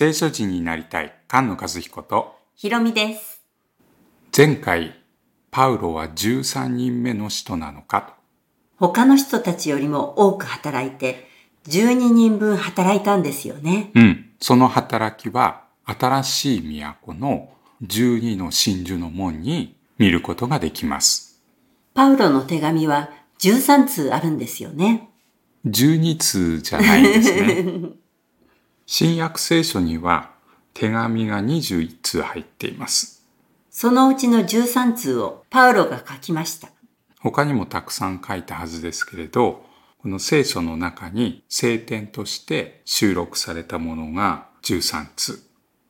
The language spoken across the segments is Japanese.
聖書人になりたい菅野和彦とひろみです。前回パウロは13人目の使徒なのかと他の人たちよりも多く働いて、12人分働いたんですよね。うんその働きは新しい都の12の真珠の門に見ることができますパウロの手紙は13通あるんですよね。12通じゃないんですね 新約聖書には手紙が21通入っていますそのうちの13通をパウロが書きました。他にもたくさん書いたはずですけれど、この聖書の中に聖典として収録されたものが13通。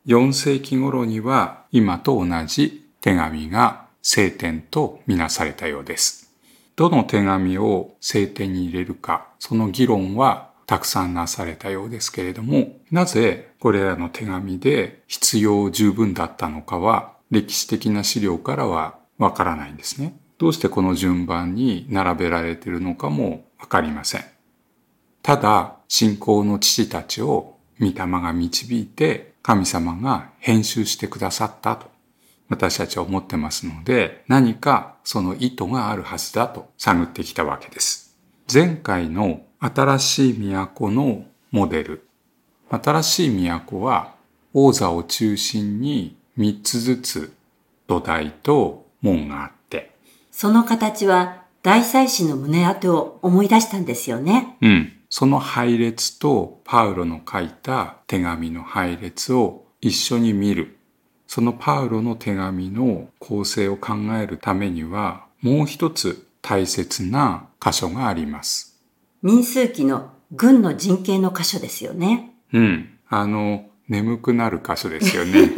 4世紀頃には今と同じ手紙が聖典とみなされたようです。どの手紙を聖典に入れるか、その議論はたくさんなされたようですけれども、なぜこれらの手紙で必要十分だったのかは歴史的な資料からはわからないんですね。どうしてこの順番に並べられているのかもわかりません。ただ、信仰の父たちを御霊が導いて神様が編集してくださったと私たちは思ってますので何かその意図があるはずだと探ってきたわけです。前回の新しい都のモデル。新しい都は王座を中心に3つずつ土台と門があって、その形は大祭司の胸当てを思い出したんですよね。うん。その配列とパウロの書いた手紙の配列を一緒に見る。そのパウロの手紙の構成を考えるためには、もう一つ大切な箇所があります。民数記の軍の陣形の箇所ですよね。うん。あの、眠くなる箇所ですよね。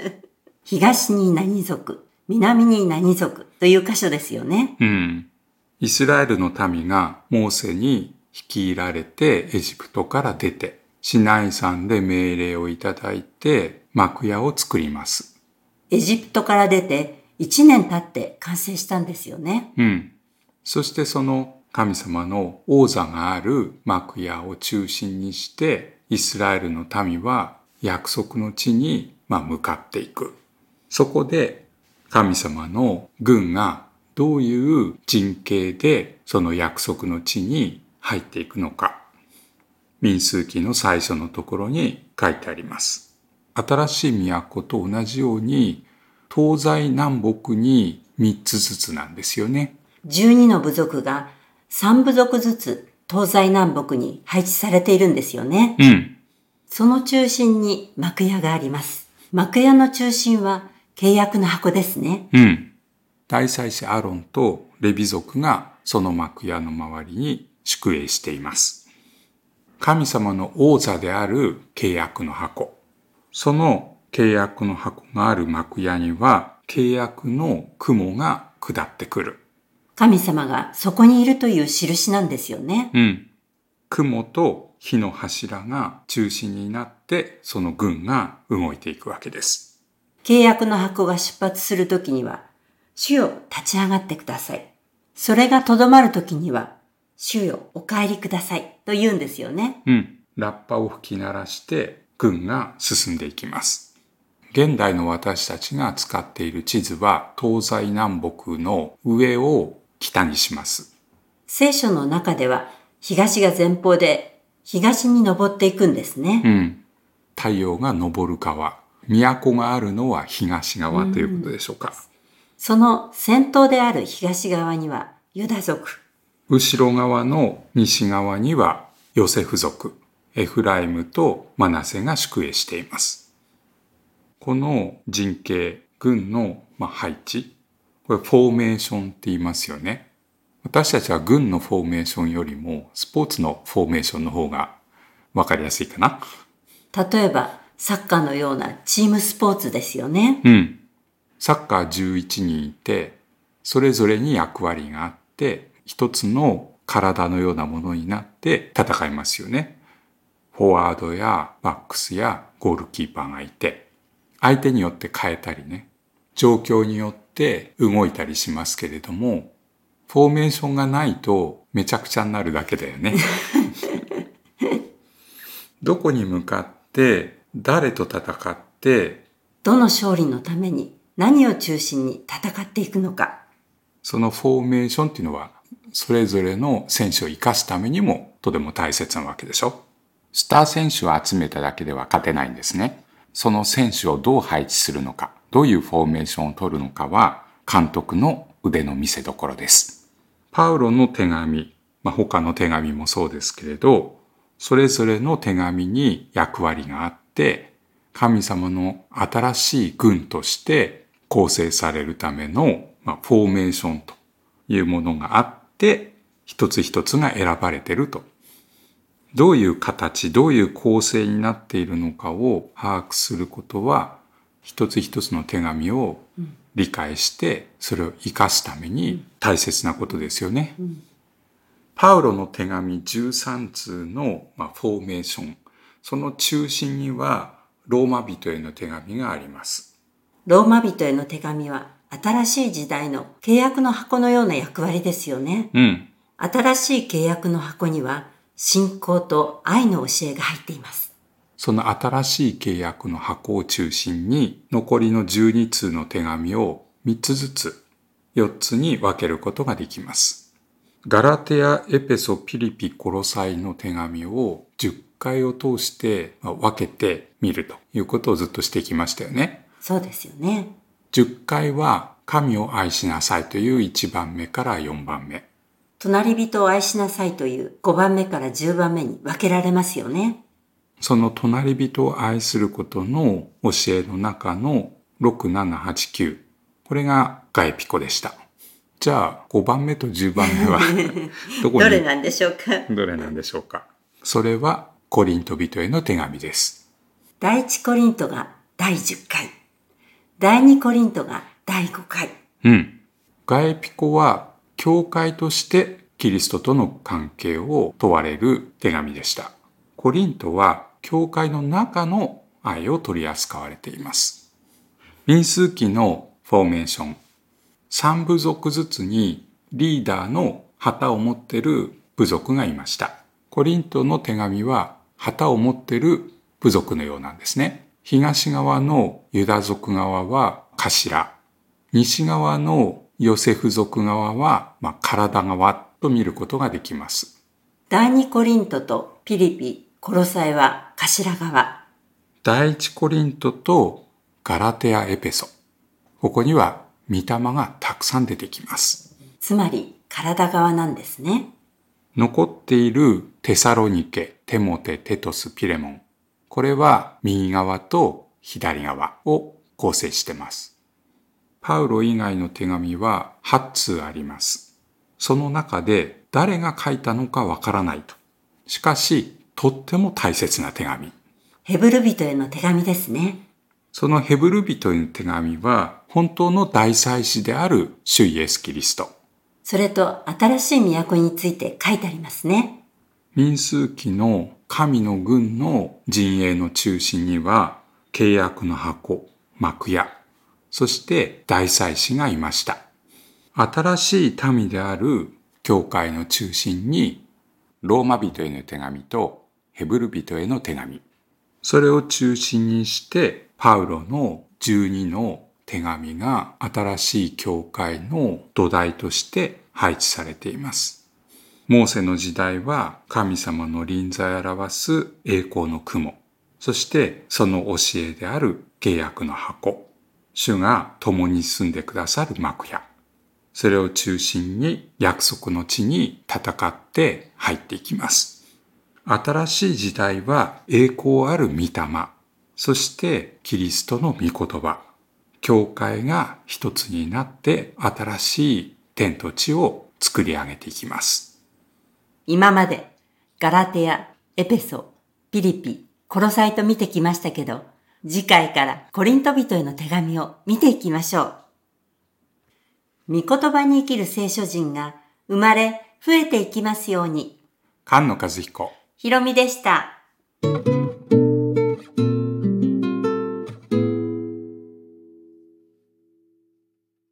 東に何族、南に何族という箇所ですよね。うん。イスラエルの民がモーセに率いられてエジプトから出て、シナイ山で命令をいただいて幕屋を作ります。エジプトから出て1年経って完成したんですよね。うん。そしてその神様の王座がある幕屋を中心にして、イスラエルの民は約束の地に、ま、向かっていく。そこで神様の軍がどういう陣形でその約束の地に入っていくのか。民数記の最初のところに書いてあります。新しい都と同じように東西南北に3つずつなんですよね。12の部族が3部族ずつ東西南北に配置されているんですよね。うん。その中心に幕屋があります。幕屋の中心は契約の箱ですね。うん。大祭司アロンとレビ族がその幕屋の周りに宿営しています。神様の王座である契約の箱。その契約の箱がある幕屋には契約の雲が下ってくる。神様がそこにいるという印なんですよね。うん。雲と火の柱が中心になってその軍が動いていくわけです。契約の箱が出発するときには、主よ立ち上がってください。それがとどまるときには、主よお帰りくださいと言うんですよね。うん。ラッパを吹き鳴らして軍が進んでいきます。現代の私たちが使っている地図は東西南北の上を北にします。聖書の中では東が前方で東に登っていくんですね。うん。太陽が昇る川。都があるのは東側ということでしょうか。その先頭である東側にはユダ族、後ろ側の西側にはヨセフ族、エフライムとマナセが宿営しています。この陣形、軍のまあ配置、これフォーメーションって言いますよね。私たちは軍のフォーメーションよりもスポーツのフォーメーションの方がわかりやすいかな。例えばサッカーのようなチームスポーツですよね。うん。サッカー11人いて、それぞれに役割があって、一つの体のようなものになって戦いますよね。フォワードやバックスやゴールキーパーがいて、相手によって変えたりね、状況によって動いたりしますけれども、フォーメーションがないとめちゃくちゃになるだけだよね。どこに向かって誰と戦って、どの勝利のために何を中心に戦っていくのか。そのフォーメーションっていうのは、それぞれの選手を生かすためにもとても大切なわけでしょ。スター選手を集めただけでは勝てないんですね。その選手をどう配置するのか、どういうフォーメーションを取るのかは、監督の腕の見せ所です。パウロの手紙、まあ、他の手紙もそうですけれど、それぞれの手紙に役割があって、神様の新しい軍として構成されるための、まあ、フォーメーションというものがあって、一つ一つが選ばれていると。どういう形、どういう構成になっているのかを把握することは、一つ一つの手紙を理解して、それを活かすために大切なことですよね。パウロの手紙13通の、まあ、フォーメーション。その中心には、ローマ人への手紙があります。ローマ人への手紙は新しい時代の契約の箱のような役割ですよね。うん。新しい契約の箱には信仰と愛の教えが入っています。その新しい契約の箱を中心に、残りの12通の手紙を3つずつ、4つに分けることができます。ガラテヤ、エペソ、ピリピ、コロサイの手紙を10回を通してまあ分けてみるということをずっとしてきましたよね。そうですよね。10回は神を愛しなさいという1番目から4番目。隣人を愛しなさいという5番目から10番目に分けられますよね。その隣人を愛することの教えの中の6、7、8、9。これがガエピコでした。じゃあ5番目と10番目は どこに？どれなんでしょうか？どれなんでしょうか？それはコリント人への手紙です。第一コリントが第10回。第二コリントが第5回。うん。ガエピコは教会としてキリストとの関係を問われる手紙でした。コリントは教会の中の愛を取り扱われています。民数記のフォーメーション。3部族ずつにリーダーの旗を持っている部族がいました。コリントの手紙は旗を持っている部族のようなんですね。東側のユダ族側は頭。西側のヨセフ族側は、まあ、体側と見ることができます。第二コリントとピリピ、コロサイは頭側。第一コリントとガラテア・エペソ。ここには御霊がたくさん出てきます。つまり体側なんですね。残っているテサロニケ、テモテ、テトス、ピレモン。これは右側と左側を構成しています。パウロ以外の手紙は8通あります。その中で誰が書いたのかわからないと。しかし、とっても大切な手紙。ヘブル人への手紙ですね。そのヘブル人への手紙は本当の大祭司である主イエス・キリスト。それと新しい都について書いてありますね。民数記の神の軍の陣営の中心には契約の箱、幕屋、そして大祭司がいました。新しい民である教会の中心にローマ人への手紙とヘブル人への手紙。それを中心にしてパウロの12の手紙が新しい教会の土台として配置されています。モーセの時代は神様の臨在を表す栄光の雲。そしてその教えである契約の箱。主が共に住んでくださる幕屋。それを中心に約束の地に戦って入っていきます。新しい時代は栄光ある御霊。そしてキリストの御言葉。教会が一つになって新しい天と地を作り上げていきます。今までガラテヤ、エペソ、ピリピ、コロサイと見てきましたけど、次回からコリント人への手紙を見ていきましょう。御言葉に生きる聖書人が生まれ増えていきますように。菅野和彦。ひろみでした。